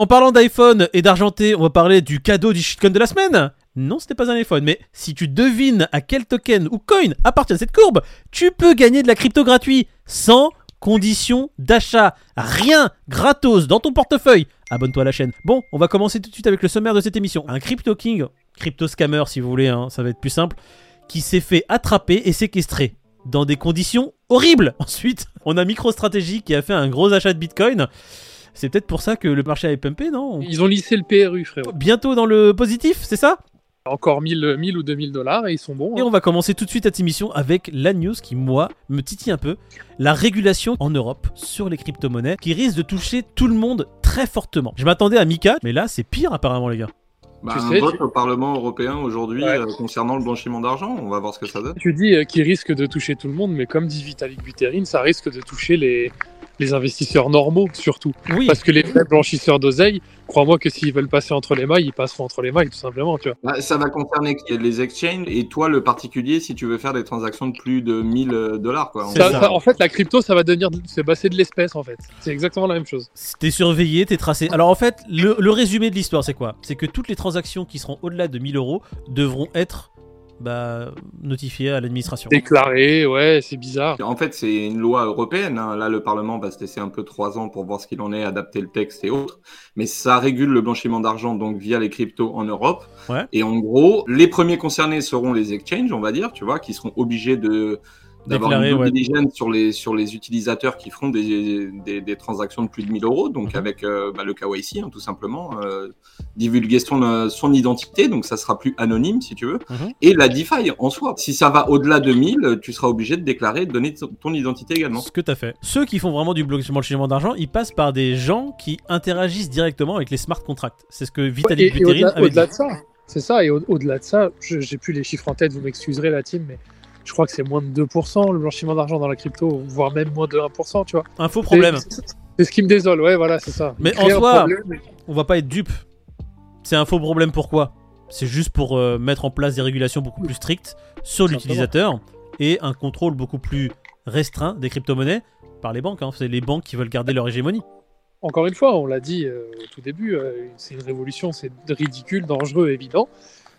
En parlant d'iPhone et d'argenté, on va parler du cadeau du shitcoin de la semaine non, ce n'est pas un iPhone, mais si tu devines à quel token ou coin appartient cette courbe, tu peux gagner de la crypto gratuit sans condition d'achat. Rien gratos dans ton portefeuille. Abonne-toi à la chaîne. Bon, on va commencer tout de suite avec le sommaire de cette émission. Un crypto king, crypto scammer si vous voulez, hein, ça va être plus simple, qui s'est fait attraper et séquestrer dans des conditions horribles. Ensuite, on a MicroStrategy qui a fait un gros achat de Bitcoin. C'est peut-être pour ça que le marché a pumpé, non? Ils ont lissé le PRU, frérot. Bientôt dans le positif, c'est ça? Encore 1000, 1000 ou 2000 dollars et ils sont bons. Et hein. on va commencer tout de suite cette émission avec la news qui, moi, me titille un peu. La régulation en Europe sur les crypto-monnaies qui risque de toucher tout le monde très fortement. Je m'attendais à Mika, mais là, c'est pire apparemment, les gars. Bah, Tu un sais, vote tu- au Parlement européen aujourd'hui Ouais. euh, concernant le blanchiment d'argent. On va voir ce que ça donne. Tu dis euh, qu'ils risquent de toucher tout le monde, mais comme dit Vitalik Buterin, ça risque de toucher les, les investisseurs normaux surtout. Oui, Parce que les vrais blanchisseurs d'oseille, crois-moi que s'ils veulent passer entre les mailles, ils passeront entre les mailles tout simplement, tu vois. Bah, ça va concerner les exchanges et toi, le particulier, si tu veux faire des transactions de plus de 1000 dollars. Quoi. C'est Ça- ça. ça- en fait, la crypto, ça va devenir, c'est bah, de l'espèce en fait. C'est exactement la même chose. t'es surveillé, t'es tracé. Alors en fait, le, le résumé de l'histoire, c'est quoi? C'est que toutes les transactions qui seront au-delà de 1000 euros devront être bah, notifiées à l'administration. Déclaré, ouais, c'est bizarre. En fait, c'est une loi européenne. hein. Là, le Parlement va se laisser un peu trois ans pour voir ce qu'il en est, adapter le texte et autres. Mais ça régule le blanchiment d'argent donc via les cryptos en Europe. Ouais. Et en gros, les premiers concernés seront les exchanges, on va dire, tu vois, qui seront obligés de d'avoir Déclarer, une ouais. diligence sur les sur les utilisateurs qui feront des, des, des transactions de plus de 1000 euros, donc Mhm. avec euh, bah, le KYC hein, tout simplement, euh, divulgation de son identité, donc ça sera plus anonyme si tu veux, Mhm. et la DeFi en soi. Si ça va au-delà de 1000, tu seras obligé de déclarer, de donner ton- ton identité également. Ce que t'as fait. Ceux qui font vraiment du blanchiment d'argent, ils passent par des gens qui interagissent directement avec les smart contracts. C'est ce que Vitalik et Buterin au-delà avait dit. au-delà de ça, c'est ça, et au- au-delà de ça, je- j'ai plus les chiffres en tête, vous m'excuserez la team, mais je crois que c'est moins de 2% le blanchiment d'argent dans la crypto, voire même moins de 1%, tu vois. Un faux problème. C'est- ce qui me désole, ouais, voilà, c'est ça. Mais en soi- problème. On va pas être dupe. C'est un faux problème pourquoi? C'est juste pour euh, mettre en place des régulations beaucoup plus strictes sur l'utilisateur et un contrôle beaucoup plus restreint des crypto-monnaies par les banques. hein. C'est les banques qui veulent garder leur hégémonie. Encore une fois, on l'a dit euh, au tout début, euh, c'est une révolution, c'est ridicule, dangereux, évident.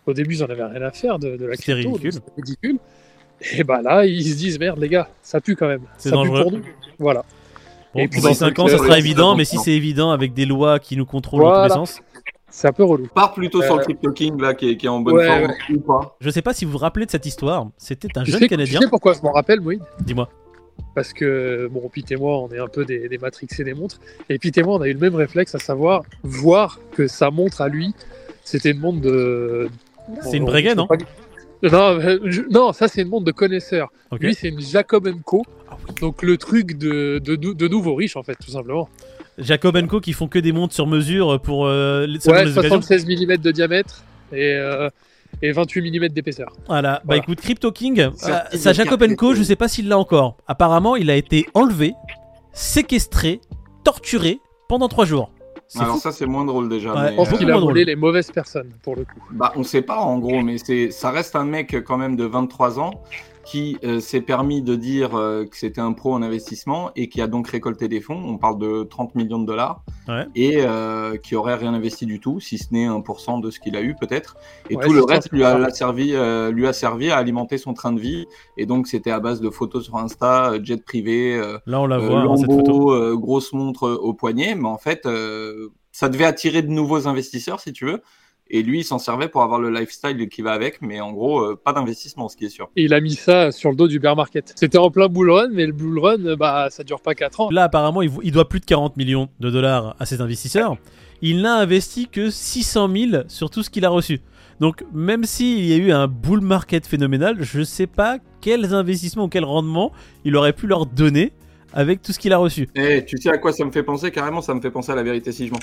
Au début, ils en avaient rien à faire de, de la crypto, ridicule. ridicule. Et bah là, ils se disent merde, les gars, ça pue quand même. C'est ça dangereux. pue pour nous. Voilà. Bon, Et puis dans bah, 5 c'est ans, ça sera ouais, évident, mais si c'est évident avec des lois qui nous contrôlent dans Voilà. tous les sens. C'est un peu relou. Pars plutôt sur Euh, le Crypto King là, qui est, qui est en bonne ouais, forme ou pas. Je sais pas si vous vous rappelez de cette histoire. C'était un Tu jeune sais, tu Canadien. sais pourquoi je m'en rappelle, Moïd Dis-moi. Parce que, bon, Pete et moi, on est un peu des, des matrixés des montres. Et Pete et moi, on a eu le même réflexe, à savoir voir que sa montre à lui, c'était une montre de. C'est une Breguet, non? Non, euh, je- non, ça c'est une montre de connaisseur. Ok. Lui, c'est une Jacob Co. Ah oui. Donc le truc de, de, de nouveaux riches, en fait, tout simplement. Jacob Co qui font que des montres sur mesure pour euh, les, Ouais, les occasions. 76 mm de diamètre et, euh, et 28 mm d'épaisseur. Voilà, bah Voilà. écoute, Crypto King, euh, sa de Jacob Co, je sais pas s'il l'a encore. Apparemment, il a été enlevé, séquestré, torturé pendant 3 jours. C'est Alors fou. ça c'est moins drôle déjà. Ouais, mais, Je pense beaucoup qu'il euh, a volé drôle. les mauvaises personnes, pour le coup. Bah, on sait pas en gros, mais c'est, ça reste un mec quand même de 23 ans qui euh, s'est permis de dire euh, que c'était un pro en investissement et qui a donc récolté des fonds. On parle de 30 millions de dollars Ouais. et euh, qui aurait rien investi du tout, si ce n'est 1% de ce qu'il a eu peut-être. Et Ouais, tout le reste lui a, servi, euh, lui a servi à alimenter son train de vie. Et donc c'était à base de photos sur Insta, jet privé, euh, Là, on la euh, voit, hein, cette photo. Lambeau, euh, grosse montre au poignet, mais en fait, euh, ça devait attirer de nouveaux investisseurs, si tu veux. Et lui, il s'en servait pour avoir le lifestyle qui va avec, mais en gros, euh, pas d'investissement, ce qui est sûr. Et il a mis ça sur le dos du bear market. C'était en plein bull run, mais le bull run, euh, bah, ça dure pas 4 ans. Là, apparemment, il, doit plus de 40 millions de dollars à ses investisseurs. Il n'a investi que 600 000 sur tout ce qu'il a reçu. Donc, même s'il y a eu un bull market phénoménal, je sais pas quels investissements ou quels rendements il aurait pu leur donner avec tout ce qu'il a reçu. Eh, tu sais à quoi ça me fait penser? Carrément, ça me fait penser à la vérité si je mens.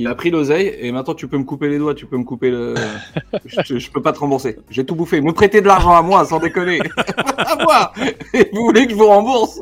Il a pris l'oseille et maintenant tu peux me couper les doigts, tu peux me couper le. je, je peux pas te rembourser. J'ai tout bouffé. Me prêter de l'argent à moi, sans déconner. à moi Et vous voulez que je vous rembourse?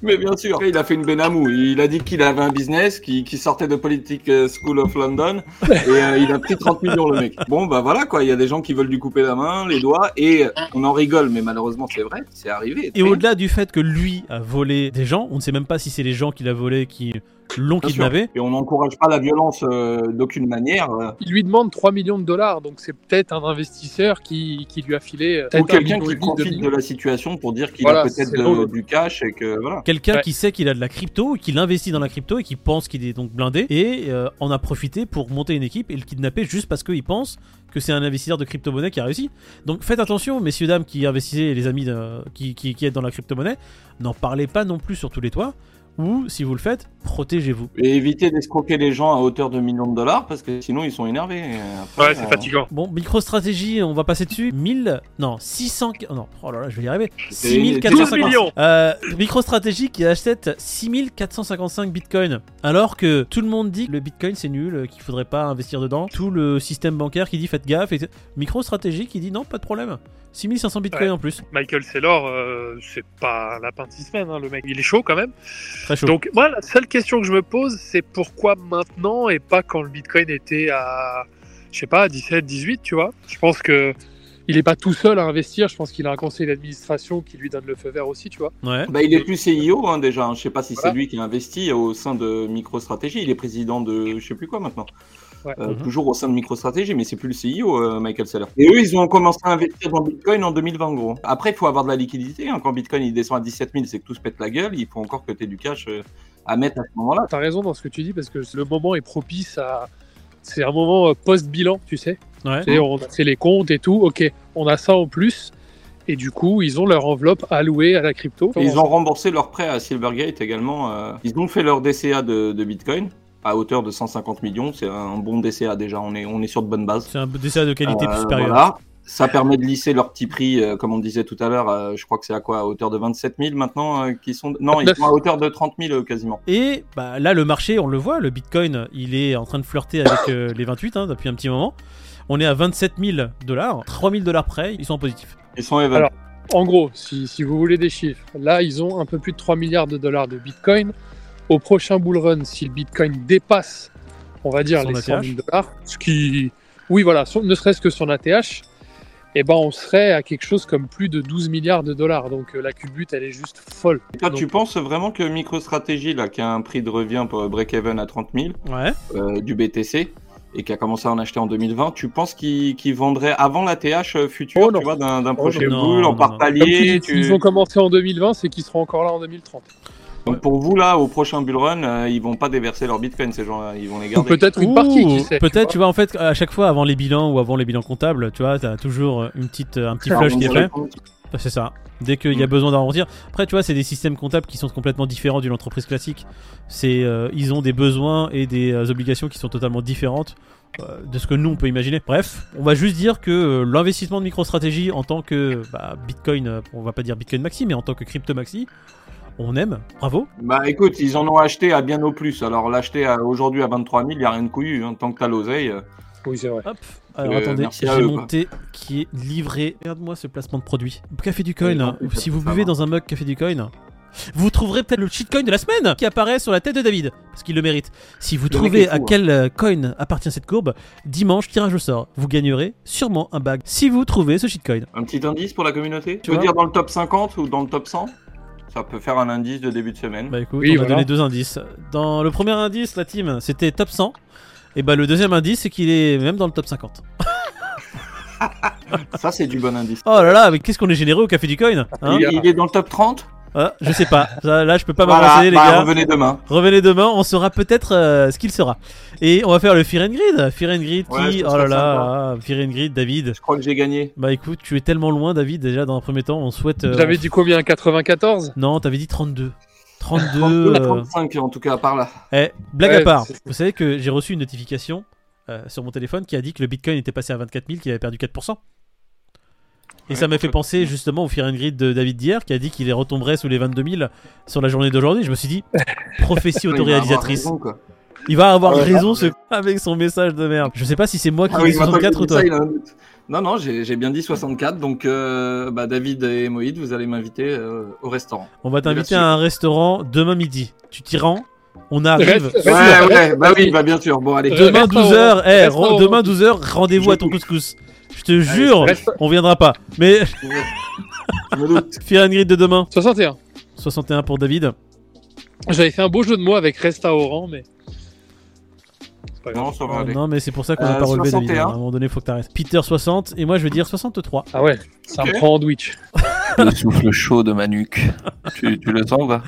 Mais bien sûr. Il a fait une Benamou. Il a dit qu'il avait un business, qui qui sortait de Politic euh, School of London et euh, il a pris 30 millions le mec. Bon bah voilà quoi. Il y a des gens qui veulent lui couper la main, les doigts et euh, on en rigole, mais malheureusement c'est vrai, c'est arrivé. Et au-delà du fait que lui a volé des gens, on ne sait même pas si c'est les gens qu'il a volés qui l'ont kidnappé. Et on n'encourage pas la violence euh, d'aucune manière. euh, Il lui demande 3 millions de dollars, donc c'est peut-être un investisseur qui, qui lui a filé. euh, ou quelqu'un qui profite de la situation pour dire qu'il Voilà, a peut-être du cash et que voilà. Quelqu'un Ouais. qui sait qu'il a de la crypto, qu'il investit dans la crypto et qui pense qu'il est donc blindé et euh, en a profité pour monter une équipe et le kidnapper juste parce qu'il pense que c'est un investisseur de crypto-monnaie qui a réussi. Donc faites attention, messieurs, dames qui investissez, les amis de- qui, qui, qui êtes dans la crypto-monnaie, n'en parlez pas non plus sur tous les toits ou si vous le faites, protégez-vous. Et éviter d'escroquer les gens à hauteur de millions de dollars parce que sinon ils sont énervés. Après, Ouais, c'est euh, fatigant. Bon, micro-stratégie, on va passer dessus. 1000, non, 600, oh non, oh là là, je vais y arriver. c'est 6450. 12 millions. Euh, MicroStrategy qui achète 6455 bitcoins alors que tout le monde dit que le bitcoin c'est nul, qu'il faudrait pas investir dedans. Tout le système bancaire qui dit faites gaffe. Et MicroStrategy qui dit non, pas de problème. 6500 bitcoins Ouais. en plus. Michael Saylor, euh, c'est pas un lapin de six semaines, hein, le mec. Il est chaud quand même. Très chaud. Donc, moi, la seule question que je me pose, c'est pourquoi maintenant et pas quand le bitcoin était à, je sais pas, 17, 18, tu vois. Je pense que. Il est pas tout seul à investir, je pense qu'il a un conseil d'administration qui lui donne le feu vert aussi, tu vois. ouais. Bah, il est plus CIO hein, déjà. Je sais pas si Voilà. c'est lui qui a investi au sein de MicroStrategy. Il est président de je sais plus quoi maintenant. Ouais. Euh, Mhm. Toujours au sein de MicroStrategy, mais c'est plus le CIO, euh, Michael Saylor. Et eux, ils ont commencé à investir dans Bitcoin en 2020, gros. Après, il faut avoir de la liquidité. hein. Quand Bitcoin il descend à 17 000, c'est que tout se pète la gueule. Il faut encore que tu aies du cash euh, à mettre à ce moment-là. T'as raison dans ce que tu dis parce que le moment est propice à. C'est un moment post-bilan, tu sais. Ouais. Tu sais, on a fait les comptes et tout. Ok, on a ça en plus. Et du coup, ils ont leur enveloppe allouée à la crypto. Et ils ont remboursé leur prêt à Silvergate également. Ils ont fait leur DCA de, de Bitcoin à hauteur de 150 millions. C'est un bon DCA déjà. On est, on est sur de bonnes bases. C'est un DCA de qualité Euh, supérieure. voilà. Ça permet de lisser leur petit prix, euh, comme on disait tout à l'heure. euh, je crois que c'est à quoi À hauteur de 27 000 maintenant euh, qui sont... Non, ils 29. sont à hauteur de 30 000 euh, quasiment. Et bah, là, le marché, on le voit, le bitcoin, il est en train de flirter avec euh, les 28 hein, depuis un petit moment. On est à 27 000 dollars, 3 000 dollars près, ils sont en positif. Ils sont. Alors, En gros, si, si vous voulez des chiffres, là, ils ont un peu plus de 3 milliards de dollars de Bitcoin. Au prochain bull run, si le Bitcoin dépasse, on va dire, Son les 100 ATH. 000 dollars, ce qui, oui, voilà, son- ne serait-ce que son ATH, eh ben, on serait à quelque chose comme plus de 12 milliards de dollars. Donc, euh, la culbute, elle est juste folle. Donc, tu penses vraiment que MicroStrategy, là, qui a un prix de revient pour break-even à 30 000 Ouais. euh, du BTC et qui a commencé à en acheter en 2020, tu penses qu'ils qu'ils vendraient avant la TH euh, future, Oh tu vois, d'un d'un prochain non, bull non, en non. par palier tu- s'ils ont commencé en 2020, c'est qu'ils seront encore là en 2030. Donc pour vous, là, au prochain bull run, euh, ils vont pas déverser leur bitcoin, ces gens-là, ils vont les garder. peut-être une partie, qui sait. tu Peut-être, tu vois, en fait, à chaque fois avant les bilans ou avant les bilans comptables, tu vois, t'as toujours euh, une petite, un petit flush qui est fait. comptes. C'est ça. Dès qu'il y a Mm. besoin d'arrondir. Après, tu vois, c'est des systèmes comptables qui sont complètement différents d'une entreprise classique. C'est, euh, ils ont des besoins et des euh, obligations qui sont totalement différentes euh, de ce que nous on peut imaginer. Bref, on va juste dire que euh, l'investissement de MicroStrategy en tant que bah, Bitcoin, euh, on va pas dire Bitcoin Maxi, mais en tant que crypto maxi, on aime. Bravo. Bah écoute, ils en ont acheté à bien au plus. Alors l'acheter aujourd'hui à 23 000, il n'y a rien de couillu. hein. Tant que t'as l'oseille. euh, Oui, c'est vrai. Hop. Alors Euh, attendez, j'ai monté qui est livré. Regarde-moi ce placement de produit. Café du coin. Oui, hein. non, si vous va. buvez dans un mug Café du coin, vous trouverez peut-être le shitcoin de la semaine qui apparaît sur la tête de David parce qu'il le mérite. Si vous Le trouvez fou, à quel euh, coin appartient cette courbe, dimanche tirage au sort. Vous gagnerez sûrement un bag si vous trouvez ce shitcoin. Un petit indice pour la communauté? Tu veux dire dans le top 50 ou dans le top 100 Ça peut faire un indice de début de semaine. Bah écoute, Oui, on va voilà. donner deux indices. Dans le premier indice, la team, c'était top 100. Et bah le deuxième indice, c'est qu'il est même dans le top 50. Ça, c'est du bon indice. Oh là là, mais qu'est-ce qu'on est généreux au Café du coin hein il, il est dans le top 30 Ah, Je sais pas. Là, je peux pas Voilà, m'avancer, les bah, gars. revenez demain. Revenez demain, on saura peut-être euh, ce qu'il sera. Et on va faire le Fear and Grid. Fear and Grid Ouais, qui. Oh là là, ah, Fear and Grid, David. Je crois que j'ai gagné. Bah écoute, tu es tellement loin, David, déjà dans un premier temps. On souhaite. euh, J'avais dit combien 94 Non, t'avais dit 32. 32. 32 à euh, 35 en tout cas, par là. Eh, blague Ouais, à part. Vous savez que j'ai reçu une notification euh, sur mon téléphone qui a dit que le Bitcoin était passé à 24 000, qu'il avait perdu 4%. Et Ouais, ça m'a fait penser justement au Fear and Grid de David d'hier qui a dit qu'il retomberait sous les 22 000 sur la journée d'aujourd'hui. Je me suis dit, prophétie autoréalisatrice. Il va avoir Ah ouais, raison ah ce... avec son message de merde. Je sais pas si c'est moi qui Ah ai oui, dit maintenant 64 qu'il ou toi. Non, non, j'ai bien dit 64. Donc, euh, bah, David et Moïd, vous allez m'inviter euh, au restaurant. On va t'inviter à un restaurant demain midi. Tu t'y rends On arrive. Reste- Ouais, ouais, bah oui, bah bien sûr. Bon, allez. Demain reste 12h, au- eh, demain 12h, rendez-vous à ton couscous. Je te jure, Reste- on viendra pas. Mais Je me doute. Fear and Grid de demain, 61. 61 pour David. J'avais fait un beau jeu de mots avec restaurant, mais. C'est pas grave. Non, ça va aller. non, mais c'est pour ça qu'on n'a Euh, pas relevé David. 61. À un moment donné, faut que t'arrêtes. Peter 60 et moi je vais dire 63. Ah ouais, ça Ok. me prend en Twitch. Le souffle chaud de ma nuque. tu, tu le sens ou pas?